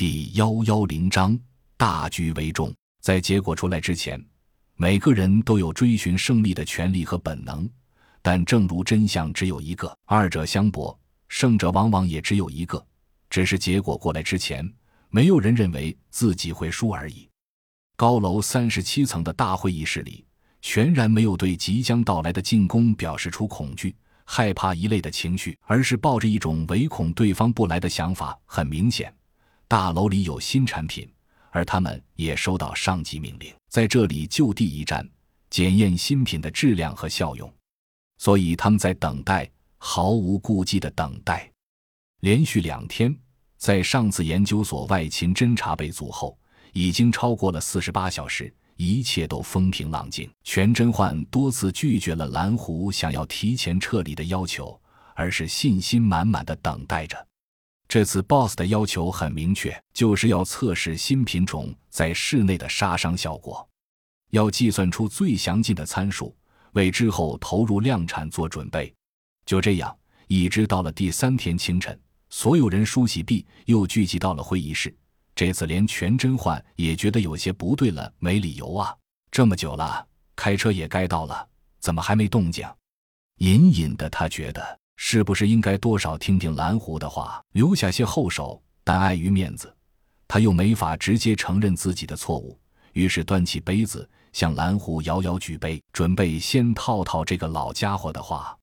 第幺幺零章，大局为重。在结果出来之前，每个人都有追寻胜利的权利和本能。但正如真相只有一个，二者相搏，胜者往往也只有一个。只是结果过来之前，没有人认为自己会输而已。高楼三十七层的大会议室里，全然没有对即将到来的进攻表示出恐惧、害怕一类的情绪，而是抱着一种唯恐对方不来的想法。很明显，大楼里有新产品，而他们也收到上级命令，在这里就地一战，检验新品的质量和效用。所以他们在等待，毫无顾忌的等待。连续两天，在上次研究所外勤侦察被阻后，已经超过了四十八小时，一切都风平浪静。全真焕多次拒绝了蓝湖想要提前撤离的要求，而是信心满满的等待着。这次 BOSS 的要求很明确，就是要测试新品种在室内的杀伤效果，要计算出最详尽的参数。为之后投入量产做准备。就这样，一直到了第三天清晨，所有人梳洗毕，又聚集到了会议室。这次连全真焕也觉得有些不对了，没理由啊！这么久了，开车也该到了，怎么还没动静？隐隐的，他觉得是不是应该多少听听蓝狐的话，留下些后手？但碍于面子，他又没法直接承认自己的错误，于是端起杯子。向蓝狐遥遥举杯，准备先套套这个老家伙的话。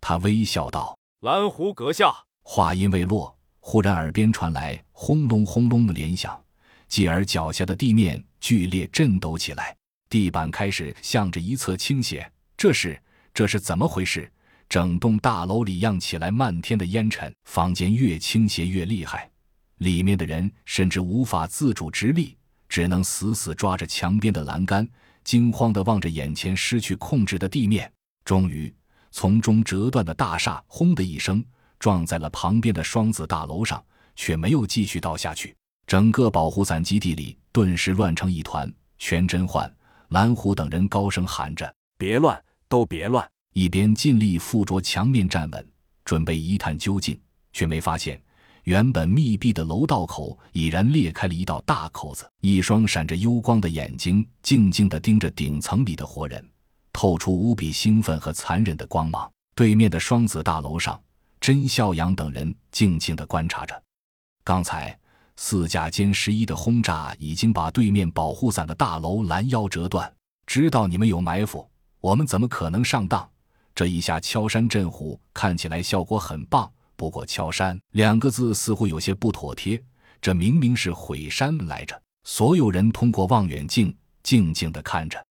他微笑道：“蓝狐阁下。”话音未落，忽然耳边传来轰隆轰隆的连响，继而脚下的地面剧烈震抖起来，地板开始向着一侧倾斜。这是这是怎么回事？整栋大楼里漾起来漫天的烟尘，房间越倾斜越厉害，里面的人甚至无法自主直立，只能死死抓着墙边的栏杆。惊慌地望着眼前失去控制的地面，终于从中折断的大厦“轰”的一声撞在了旁边的双子大楼上，却没有继续倒下去。整个保护伞基地里顿时乱成一团。全真焕、蓝虎等人高声喊着：“别乱，都别乱！”一边尽力附着墙面站稳，准备一探究竟，却没发现。原本密闭的楼道口已然裂开了一道大口子，一双闪着幽光的眼睛静静地盯着顶层里的活人，透出无比兴奋和残忍的光芒。对面的双子大楼上，甄孝阳等人静静地观察着。刚才四架歼十一的轰炸已经把对面保护伞的大楼拦腰折断。知道你们有埋伏，我们怎么可能上当？这一下敲山震虎看起来效果很棒。不过“敲山”两个字似乎有些不妥帖，这明明是毁山来着。所有人通过望远镜静静地看着。